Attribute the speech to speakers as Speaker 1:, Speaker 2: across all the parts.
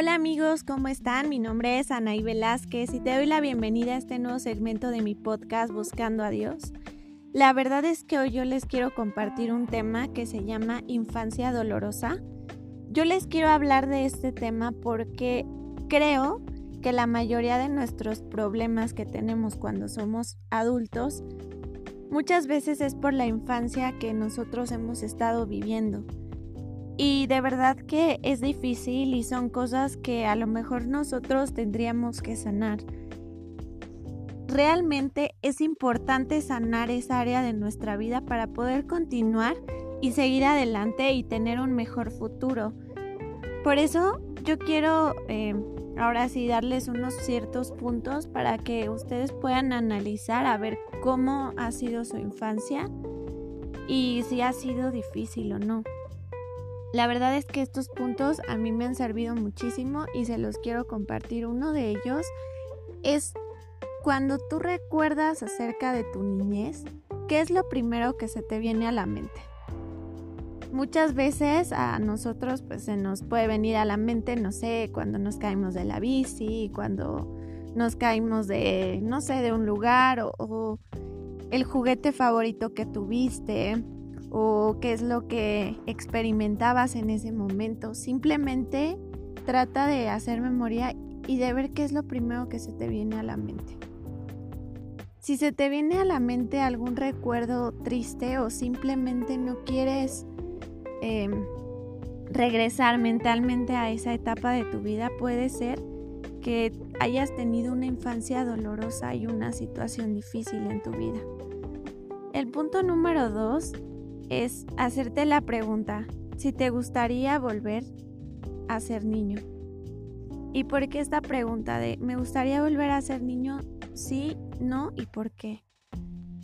Speaker 1: Hola amigos, ¿cómo están? Mi nombre es Anaí Velázquez y te doy la bienvenida a este nuevo segmento de mi podcast Buscando a Dios. La verdad es que hoy yo les quiero compartir un tema que se llama infancia dolorosa. Yo les quiero hablar de este tema porque creo que la mayoría de nuestros problemas que tenemos cuando somos adultos muchas veces es por la infancia que nosotros hemos estado viviendo. Y de verdad que es difícil y son cosas que a lo mejor nosotros tendríamos que sanar. Realmente es importante sanar esa área de nuestra vida para poder continuar y seguir adelante y tener un mejor futuro. Por eso yo quiero eh, ahora sí darles unos ciertos puntos para que ustedes puedan analizar a ver cómo ha sido su infancia y si ha sido difícil o no. La verdad es que estos puntos a mí me han servido muchísimo y se los quiero compartir. Uno de ellos es cuando tú recuerdas acerca de tu niñez, ¿qué es lo primero que se te viene a la mente? Muchas veces a nosotros pues se nos puede venir a la mente, no sé, cuando nos caímos de la bici, cuando nos caímos de, no sé, de un lugar o, o el juguete favorito que tuviste, o qué es lo que experimentabas en ese momento. Simplemente trata de hacer memoria y de ver qué es lo primero que se te viene a la mente. Si se te viene a la mente algún recuerdo triste o simplemente no quieres em, regresar mentalmente a esa etapa de tu vida, puede ser que hayas tenido una infancia dolorosa y una situación difícil en tu vida. El punto número dos es hacerte la pregunta si te gustaría volver a ser niño. ¿Y por qué esta pregunta de me gustaría volver a ser niño? Sí, no y por qué.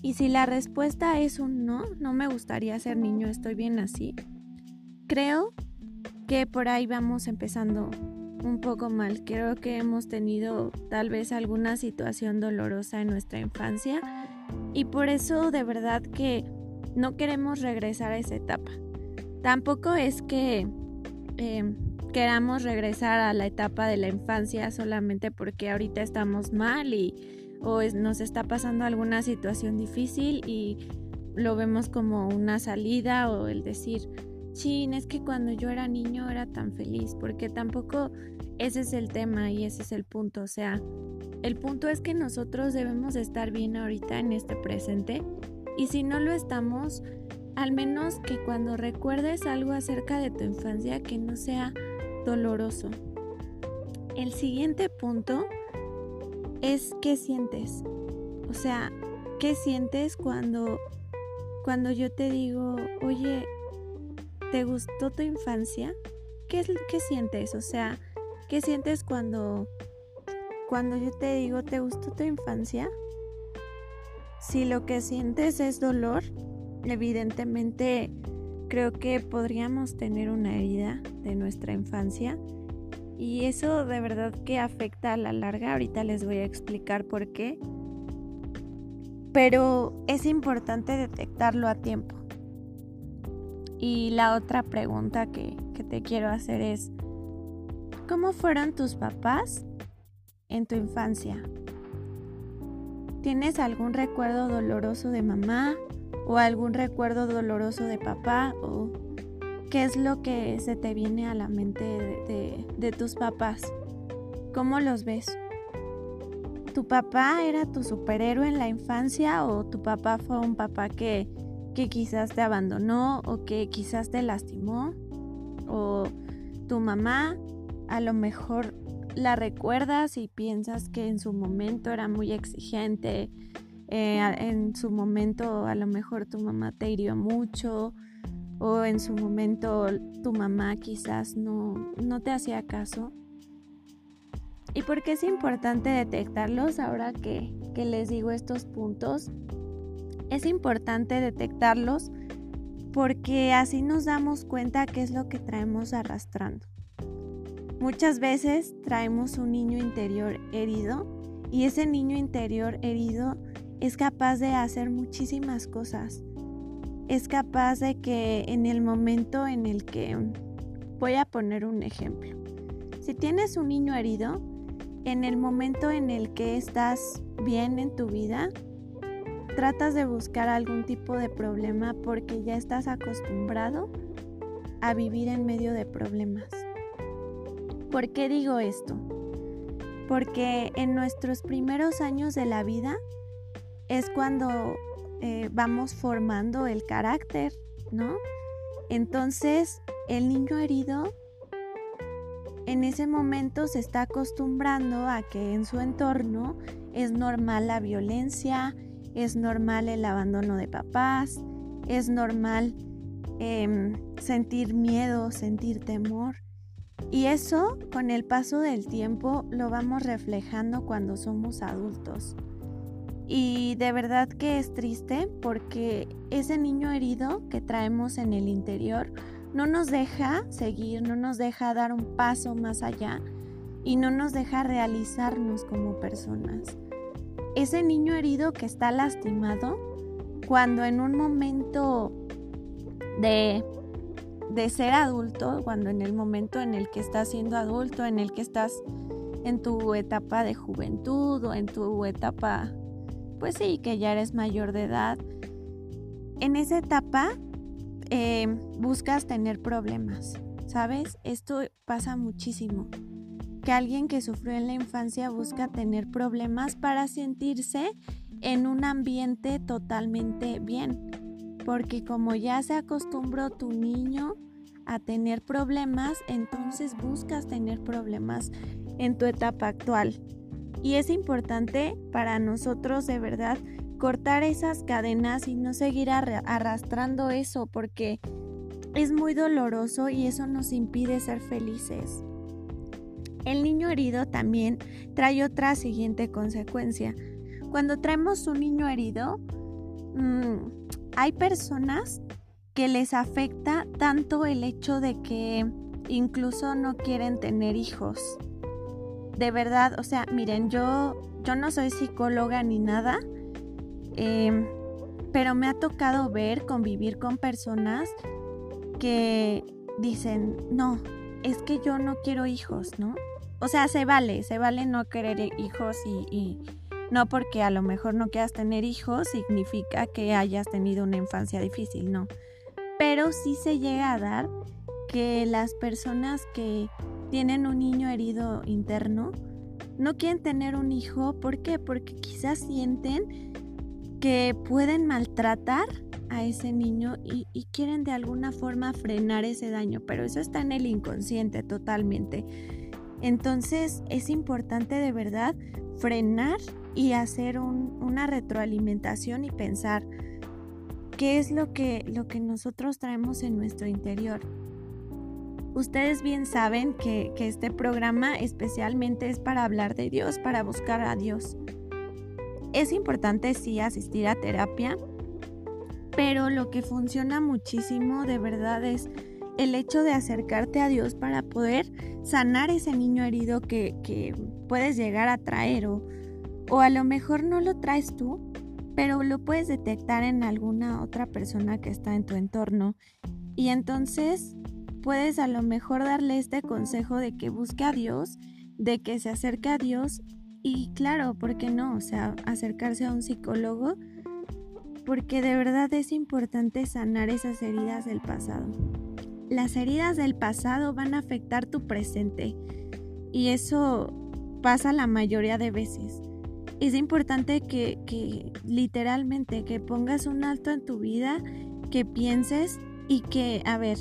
Speaker 1: Y si la respuesta es un no, no me gustaría ser niño, estoy bien así. Creo que por ahí vamos empezando un poco mal. Creo que hemos tenido tal vez alguna situación dolorosa en nuestra infancia y por eso de verdad que no queremos regresar a esa etapa. Tampoco es que em, queramos regresar a la etapa de la infancia solamente porque ahorita estamos mal y o nos está pasando alguna situación difícil y lo vemos como una salida o el decir, chin, es que cuando yo era niño era tan feliz, porque tampoco ese es el tema y ese es el punto, o sea, el punto es que nosotros debemos estar bien ahorita en este presente y si no lo estamos, al menos que cuando recuerdes algo acerca de tu infancia que no sea doloroso. El siguiente punto es qué sientes. O sea, ¿qué sientes cuando cuando yo te digo, "Oye, ¿te gustó tu infancia?" ¿Qué es qué sientes? O sea, ¿qué sientes cuando cuando yo te digo, "¿Te gustó tu infancia?" Si lo que sientes es dolor, evidentemente creo que podríamos tener una herida de nuestra infancia y eso de verdad que afecta a la larga. Ahorita les voy a explicar por qué. Pero es importante detectarlo a tiempo. Y la otra pregunta que, que te quiero hacer es, ¿cómo fueron tus papás en tu infancia? ¿Tienes algún recuerdo doloroso de mamá o algún recuerdo doloroso de papá o qué es lo que se te viene a la mente de, tus papás? ¿Cómo los ves? ¿Tu papá era tu superhéroe en la infancia o tu papá fue un papá que, que quizás te abandonó o que quizás te lastimó? ¿O tu mamá a lo mejor la recuerdas y piensas que en su momento era muy exigente, eh, en su momento a lo mejor tu mamá te hirió mucho o en su momento tu mamá quizás no, no te hacía caso. ¿Y por qué es importante detectarlos ahora que, que les digo estos puntos? Es importante detectarlos porque así nos damos cuenta qué es lo que traemos arrastrando. Muchas veces traemos un niño interior herido y ese niño interior herido es capaz de hacer muchísimas cosas. Es capaz de que en el momento en el que voy a poner un ejemplo. Si tienes un niño herido, en el momento en el que estás bien en tu vida, tratas de buscar algún tipo de problema porque ya estás acostumbrado a vivir en medio de problemas. ¿Por qué digo esto? Porque en nuestros primeros años de la vida es cuando eh, vamos formando el carácter, ¿no? Entonces, el niño herido en ese momento se está acostumbrando a que en su entorno es normal la violencia, es normal el abandono de papás, es normal em, sentir miedo, sentir temor. Y eso con el paso del tiempo lo vamos reflejando cuando somos adultos. Y de verdad que es triste porque ese niño herido que traemos en el interior no nos deja seguir, no nos deja dar un paso más allá y no nos deja realizarnos como personas. Ese niño herido que está lastimado, cuando en un momento de, de ser adulto, cuando en el momento en el que estás siendo adulto, en el que estás en tu etapa de juventud o en tu etapa, pues sí, que ya eres mayor de edad, en esa etapa eh, buscas tener problemas, ¿sabes? Esto pasa muchísimo. Que alguien que sufrió en la infancia busca tener problemas para sentirse en un ambiente totalmente bien. Porque como ya se acostumbró tu niño a tener problemas, entonces buscas tener problemas en tu etapa actual. Y es importante para nosotros de verdad cortar esas cadenas y no seguir arrastrando eso porque es muy doloroso y eso nos impide ser felices. El niño herido también trae otra siguiente consecuencia. Cuando traemos un niño herido, mm, hay personas que les afecta tanto el hecho de que incluso no quieren tener hijos. De verdad, o sea, miren, yo, yo no soy psicóloga ni nada, Em, pero me ha tocado ver, convivir con personas que dicen, no, es que yo no quiero hijos, ¿no? O sea, se vale, se vale no querer hijos y, y no porque a lo mejor no quieras tener hijos significa que hayas tenido una infancia difícil, no. Pero sí se llega a dar que las personas que tienen un niño herido interno no quieren tener un hijo, ¿por qué? Porque quizás sienten que pueden maltratar a ese niño y, quieren de alguna forma frenar ese daño, pero eso está en el inconsciente totalmente. Entonces es importante de verdad frenar y hacer una retroalimentación y pensar qué es lo que, nosotros traemos en nuestro interior. Ustedes bien saben que, que este programa especialmente es para hablar de Dios, para buscar a Dios. Es importante sí asistir a terapia, pero lo que funciona muchísimo de verdad es el hecho de acercarte a Dios para poder sanar ese niño herido que, puedes llegar a traer o, o a lo mejor no lo traes tú, pero lo puedes detectar en alguna otra persona que está en tu entorno y entonces puedes a lo mejor darle este consejo de que busque a Dios, de que se acerque a Dios y claro, ¿por qué no? O sea, acercarse a un psicólogo, porque de verdad es importante sanar esas heridas del pasado. Las heridas del pasado van a afectar tu presente y eso pasa la mayoría de veces. Es importante que, que literalmente que pongas un alto en tu vida, que pienses y que, a ver,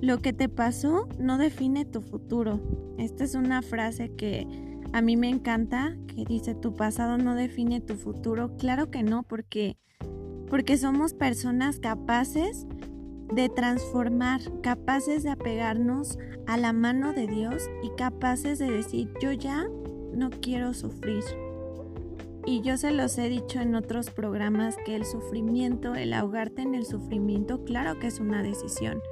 Speaker 1: lo que te pasó no define tu futuro. Esta es una frase que a mí me encanta que dice tu pasado no define tu futuro. Claro que no, porque porque somos personas capaces de transformar, capaces de apegarnos a la mano de Dios y capaces de decir, yo ya no quiero sufrir. Y yo se los he dicho en otros programas que el sufrimiento, el ahogarte en el sufrimiento, claro que es una decisión.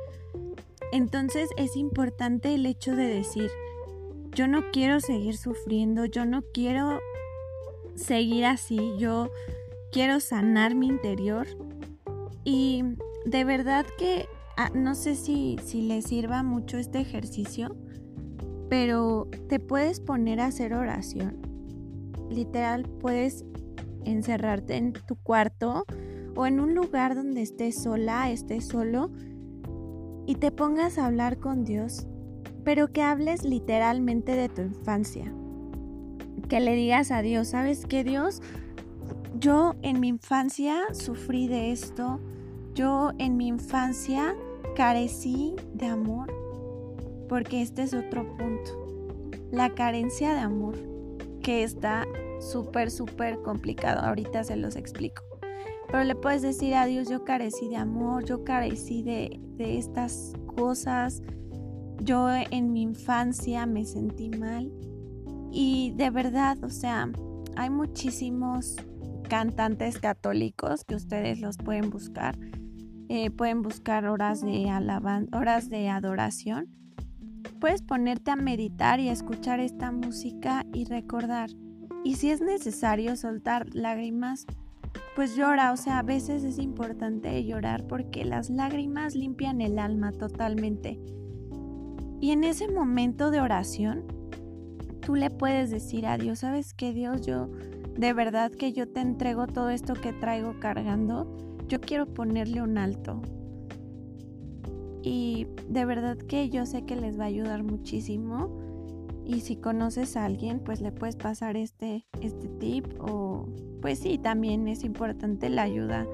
Speaker 1: Entonces es importante el hecho de decir, yo no quiero seguir sufriendo, yo no quiero seguir así, yo quiero sanar mi interior y de verdad que ah, no sé si, si les sirva mucho este ejercicio, pero te puedes poner a hacer oración. Literal, puedes encerrarte en tu cuarto o en un lugar donde estés sola, estés solo y te pongas a hablar con Dios, pero que hables literalmente de tu infancia. Que le digas a Dios, ¿sabes qué Dios? Yo en mi infancia sufrí de esto, yo en mi infancia carecí de amor, porque este es otro punto, la carencia de amor, que está súper, súper complicado, ahorita se los explico. Pero le puedes decir a Dios, yo carecí de amor, yo carecí de, de estas cosas, yo en mi infancia me sentí mal y de verdad, o sea, hay muchísimos cantantes católicos que ustedes los pueden buscar. Eh, pueden buscar horas de horas de adoración. Puedes ponerte a meditar y escuchar esta música y recordar. Y si es necesario soltar lágrimas, pues llora. O sea, a veces es importante llorar porque las lágrimas limpian el alma totalmente. Y en ese momento de oración, tú le puedes decir a Dios, ¿sabes qué Dios? Yo de verdad que yo te entrego todo esto que traigo cargando, yo quiero ponerle un alto. Y de verdad que yo sé que les va a ayudar muchísimo. Y si conoces a alguien, pues le puedes pasar este, este tip. O pues sí, también es importante la ayuda.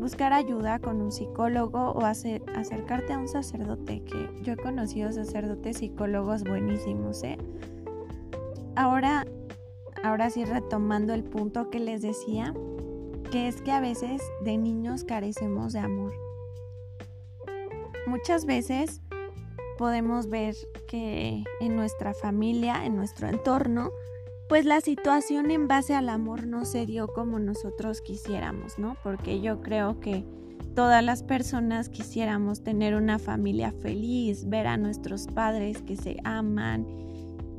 Speaker 1: Buscar ayuda con un psicólogo o hacer, acercarte a un sacerdote, que yo he conocido sacerdotes psicólogos buenísimos, ¿eh? Ahora ahora sí retomando el punto que les decía, que es que a veces de niños carecemos de amor. Muchas veces podemos ver que en nuestra familia, en nuestro entorno, pues la situación en base al amor no se dio como nosotros quisiéramos, ¿no? Porque yo creo que todas las personas quisiéramos tener una familia feliz, ver a nuestros padres que se aman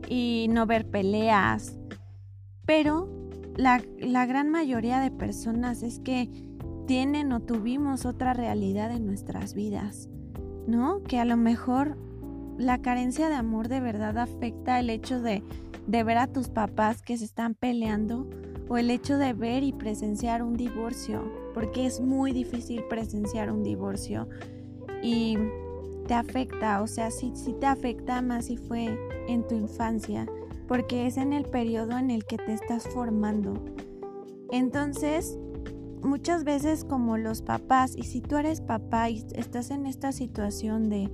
Speaker 1: y no ver peleas, pero la, gran mayoría de personas es que tienen o tuvimos otra realidad en nuestras vidas, ¿no? Que a lo mejor la carencia de amor de verdad afecta el hecho de, de, ver a tus papás que se están peleando o el hecho de ver y presenciar un divorcio, porque es muy difícil presenciar un divorcio y te afecta, o sea, sí, sí te afecta más si fue en tu infancia porque es en el periodo en el que te estás formando. Entonces, muchas veces como los papás, y si tú eres papá y estás en esta situación de,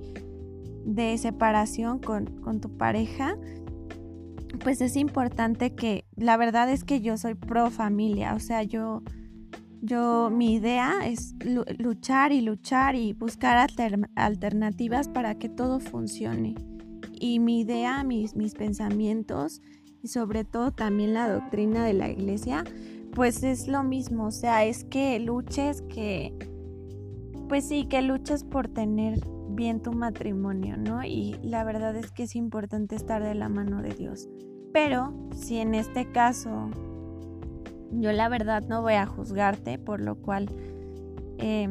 Speaker 1: de separación con, con tu pareja, pues es importante que, la verdad es que yo soy pro familia, o sea, yo, yo, mi idea es luchar y luchar y buscar alternativas para que todo funcione y mi idea, mis, mis pensamientos y sobre todo también la doctrina de la iglesia, pues es lo mismo, o sea, es que luches, que, pues sí, que luches por tener bien tu matrimonio, ¿no? Y la verdad es que es importante estar de la mano de Dios. Pero si en este caso yo la verdad no voy a juzgarte, por lo cual eh,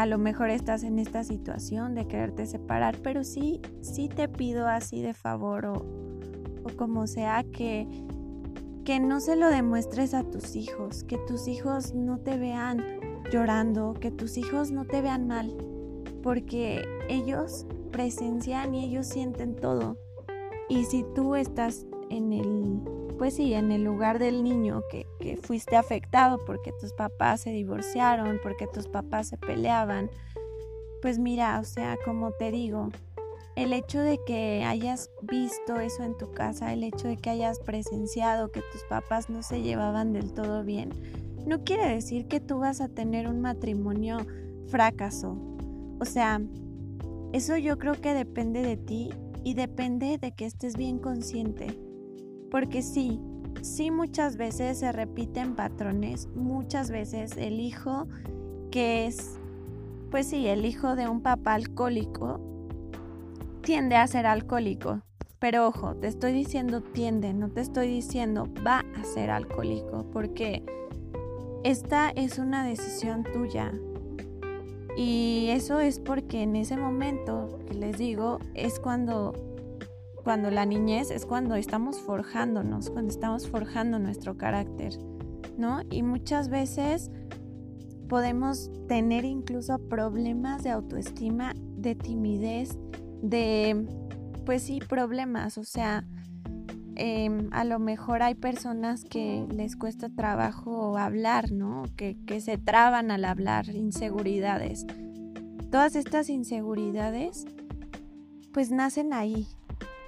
Speaker 1: a lo mejor estás en esta situación de quererte separar, pero sí, sí te pido así de favor o, o como sea que, que no se lo demuestres a tus hijos, que tus hijos no te vean llorando, que tus hijos no te vean mal, porque ellos presencian y ellos sienten todo. Y si tú estás en el pues sí, en el lugar del niño que, fuiste afectado porque tus papás se divorciaron, porque tus papás se peleaban, pues mira, o sea, como te digo, el hecho de que hayas visto eso en tu casa, el hecho de que hayas presenciado que tus papás no se llevaban del todo bien, no quiere decir que tú vas a tener un matrimonio fracaso. O sea, eso yo creo que depende de ti y depende de que estés bien consciente porque sí, sí muchas veces se repiten patrones, muchas veces el hijo que es, pues sí, el hijo de un papá alcohólico tiende a ser alcohólico. Pero ojo, te estoy diciendo tiende, no te estoy diciendo va a ser alcohólico, porque esta es una decisión tuya. Y eso es porque en ese momento que les digo es cuando cuando la niñez es cuando estamos forjándonos, cuando estamos forjando nuestro carácter, ¿no? Y muchas veces podemos tener incluso problemas de autoestima, de timidez, de, pues sí, problemas, o sea, em, a lo mejor hay personas que les cuesta trabajo hablar, ¿no? Que, que se traban al hablar, inseguridades. Todas estas inseguridades pues nacen ahí.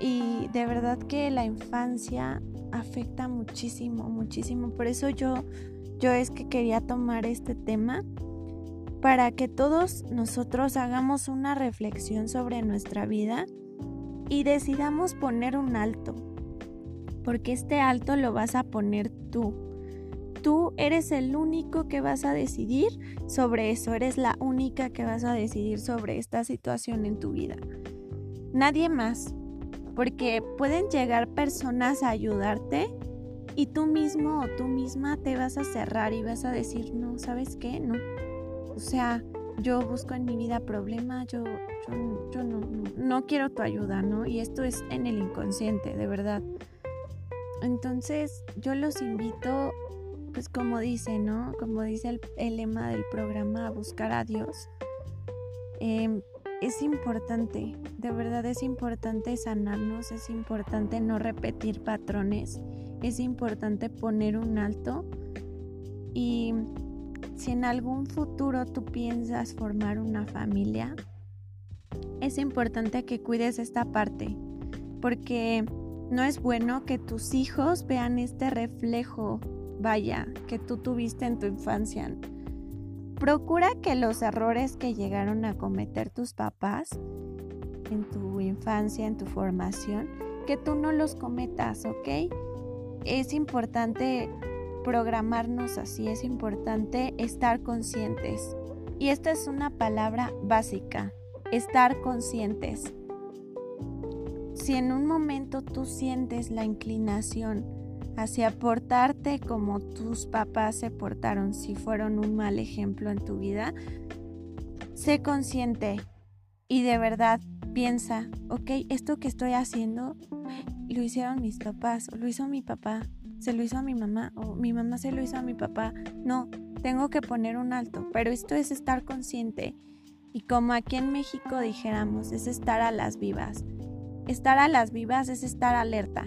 Speaker 1: Y de verdad que la infancia afecta muchísimo, muchísimo. Por eso yo, yo es que quería tomar este tema para que todos nosotros hagamos una reflexión sobre nuestra vida y decidamos poner un alto. Porque este alto lo vas a poner tú. Tú eres el único que vas a decidir sobre eso, eres la única que vas a decidir sobre esta situación en tu vida nadie más, porque pueden llegar personas a ayudarte y tú mismo o tú misma te vas a cerrar y vas a decir, no, ¿sabes qué? No. O sea, yo busco en mi vida problemas, yo, yo, no, no, no, quiero tu ayuda, ¿no? Y esto es en el inconsciente, de verdad. Entonces, yo los invito, pues como dice, ¿no? Como dice el, lema del programa, a buscar a Dios. Em, es importante, de verdad es importante sanarnos, es importante no repetir patrones, es importante poner un alto y si en algún futuro tú piensas formar una familia, es importante que cuides esta parte, porque no es bueno que tus hijos vean este reflejo, vaya, que tú tuviste en tu infancia. Procura que los errores que llegaron a cometer tus papás en tu infancia, en tu formación, que tú no los cometas, ¿ok? Es importante programarnos así, es importante estar conscientes. Y esta es una palabra básica, estar conscientes. Si en un momento tú sientes la inclinación hacia portarte como tus papás se portaron si fueron un mal ejemplo en tu vida, sé consciente y de verdad piensa, ok, esto que estoy haciendo lo hicieron mis papás, o lo hizo mi papá, se lo hizo a mi mamá, o mi mamá se lo hizo a mi papá. No, tengo que poner un alto, pero esto es estar consciente. Y como aquí en México dijéramos, es estar a las vivas. Estar a las vivas es estar alerta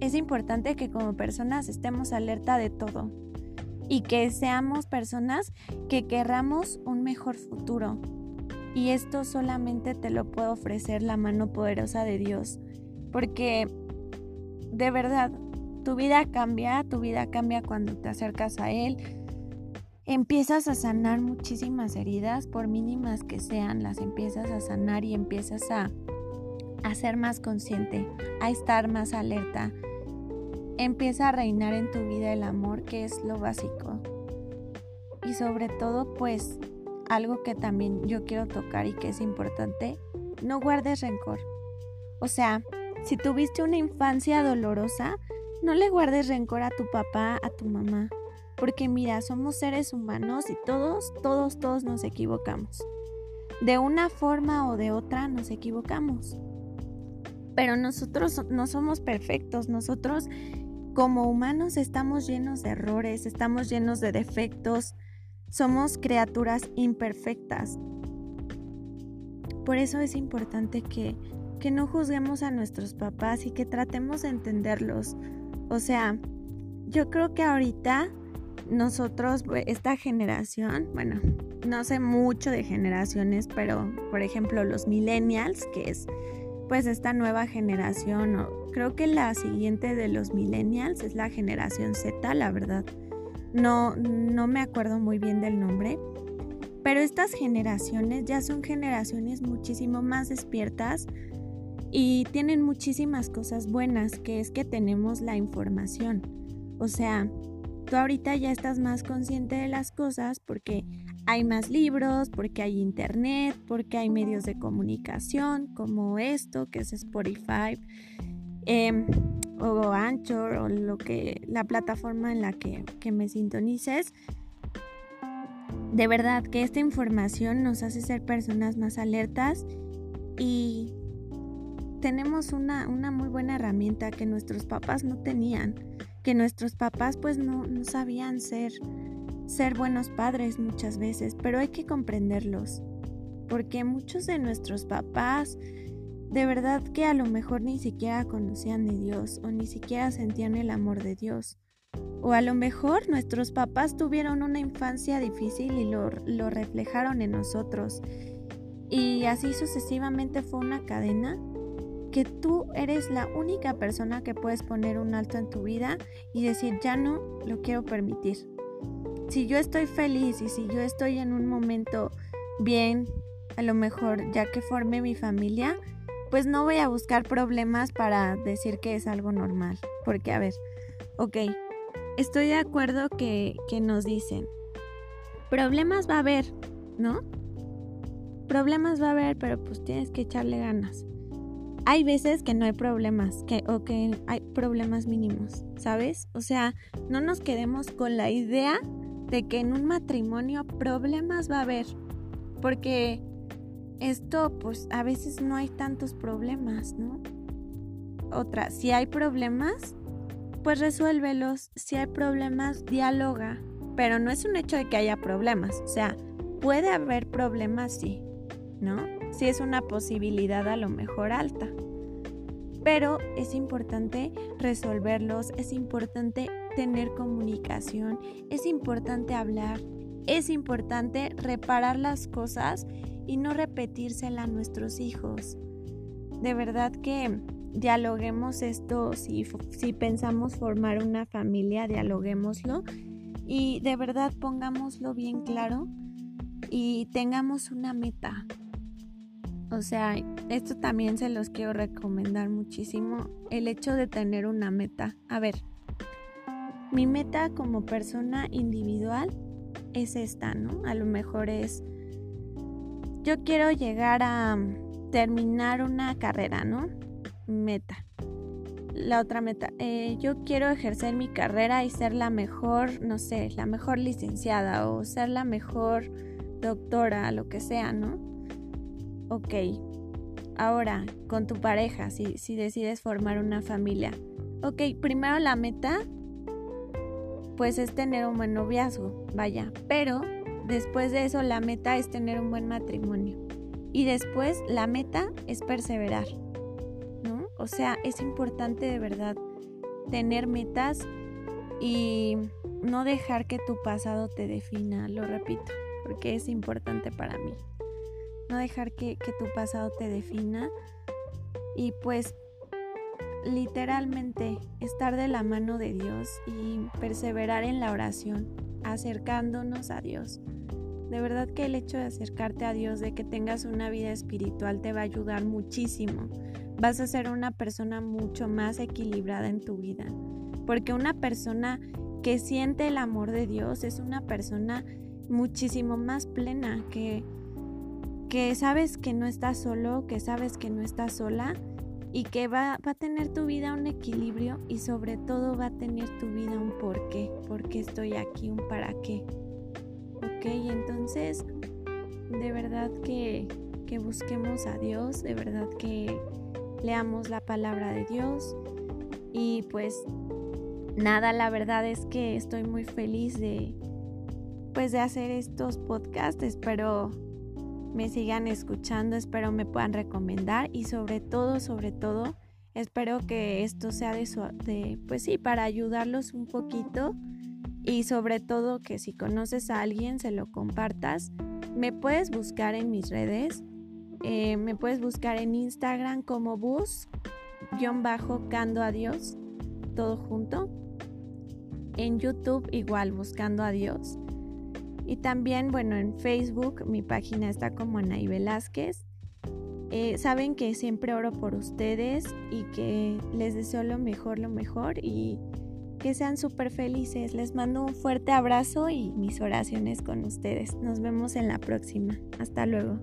Speaker 1: es importante que como personas estemos alerta de todo y que seamos personas que querramos un mejor futuro. Y esto solamente te lo puede ofrecer la mano poderosa de Dios. Porque de verdad, tu vida cambia, tu vida cambia cuando te acercas a Él. Empiezas a sanar muchísimas heridas, por mínimas que sean, las empiezas a sanar y empiezas a, a ser más consciente, a estar más alerta, empieza a reinar en tu vida el amor, que es lo básico. Y sobre todo, pues, algo que también yo quiero tocar y que es importante, no guardes rencor. O sea, si tuviste una infancia dolorosa, no le guardes rencor a tu papá, a tu mamá. Porque mira, somos seres humanos y todos, todos, todos nos equivocamos. De una forma o de otra nos equivocamos. Pero nosotros no somos perfectos, nosotros como humanos estamos llenos de errores, estamos llenos de defectos, somos criaturas imperfectas. Por eso es importante que, que no juzguemos a nuestros papás y que tratemos de entenderlos. O sea, yo creo que ahorita nosotros, esta generación, bueno, no sé mucho de generaciones, pero por ejemplo los millennials, que es pues esta nueva generación, creo que la siguiente de los millennials es la generación Z, la verdad. No, no me acuerdo muy bien del nombre, pero estas generaciones ya son generaciones muchísimo más despiertas y tienen muchísimas cosas buenas, que es que tenemos la información. O sea, tú ahorita ya estás más consciente de las cosas porque hay más libros, porque hay internet, porque hay medios de comunicación como esto, que es Spotify, em, o Anchor, o lo que, la plataforma en la que, que me sintonices. De verdad que esta información nos hace ser personas más alertas y tenemos una, una muy buena herramienta que nuestros papás no tenían, que nuestros papás pues no, no sabían ser, ser buenos padres muchas veces, pero hay que comprenderlos, porque muchos de nuestros papás de verdad que a lo mejor ni siquiera conocían de Dios o ni siquiera sentían el amor de Dios. O a lo mejor nuestros papás tuvieron una infancia difícil y lo, lo reflejaron en nosotros. Y así sucesivamente fue una cadena que tú eres la única persona que puedes poner un alto en tu vida y decir, ya no lo quiero permitir. Si yo estoy feliz y si yo estoy en un momento bien, a lo mejor ya que formé mi familia, pues no voy a buscar problemas para decir que es algo normal. Porque, a ver, ok, estoy de acuerdo que, que nos dicen, problemas va a haber, ¿no? Problemas va a haber, pero pues tienes que echarle ganas. Hay veces que no hay problemas, que, o que hay problemas mínimos, ¿sabes? O sea, no nos quedemos con la idea de que en un matrimonio problemas va a haber. Porque esto pues a veces no hay tantos problemas, ¿no? Otra, si hay problemas, pues resuélvelos. Si hay problemas, dialoga. Pero no es un hecho de que haya problemas. O sea, puede haber problemas, sí, ¿no? Sí es una posibilidad a lo mejor alta. Pero es importante resolverlos, es importante tener comunicación, es importante hablar, es importante reparar las cosas y no repetírsela a nuestros hijos. De verdad que dialoguemos esto, si, si pensamos formar una familia, dialoguémoslo y de verdad pongámoslo bien claro y tengamos una meta. O sea, esto también se los quiero recomendar muchísimo, el hecho de tener una meta. A ver, mi meta como persona individual es esta, ¿no? A lo mejor es yo quiero llegar a mm, terminar una carrera, ¿no? Meta. La otra meta, eh, yo quiero ejercer mi carrera y ser la mejor, no sé, la mejor licenciada o ser la mejor doctora, lo que sea, ¿no? Ok, ahora con tu pareja, si, si decides formar una familia. Ok, primero la meta, pues es tener un buen noviazgo, vaya, pero Después de eso, la meta es tener un buen matrimonio. Y después, la meta es perseverar. ¿No? O sea, es importante de verdad tener metas y no dejar que tu pasado te defina, lo repito, porque es importante para mí. No dejar que, que tu pasado te defina y pues literalmente estar de la mano de Dios y perseverar en la oración, acercándonos a Dios. De verdad que el hecho de acercarte a Dios, de que tengas una vida espiritual, te va a ayudar muchísimo. Vas a ser una persona mucho más equilibrada en tu vida. Porque una persona que siente el amor de Dios es una persona muchísimo más plena, que, que sabes que no estás solo, que sabes que no estás sola y que va, va, a tener tu vida un equilibrio y sobre todo va a tener tu vida un porqué, porque estoy aquí, un para qué. Ok, entonces de verdad que, que busquemos a Dios, de verdad que leamos la palabra de Dios y pues nada, la verdad es que estoy muy feliz de pues de hacer estos podcasts, espero me sigan escuchando, espero me puedan recomendar y sobre todo, sobre todo, espero que esto sea de, su, de pues sí, para ayudarlos un poquito y sobre todo que si conoces a alguien se lo compartas. Me puedes buscar en mis redes, eh, me puedes buscar en Instagram como bus-cando a Dios, todo junto. En YouTube igual buscando a Dios. Y también, bueno, en Facebook mi página está como Anaí Velázquez. Eh, saben que siempre oro por ustedes y que les deseo lo mejor, lo mejor y que sean súper felices. Les mando un fuerte abrazo y mis oraciones con ustedes. Nos vemos en la próxima. Hasta luego.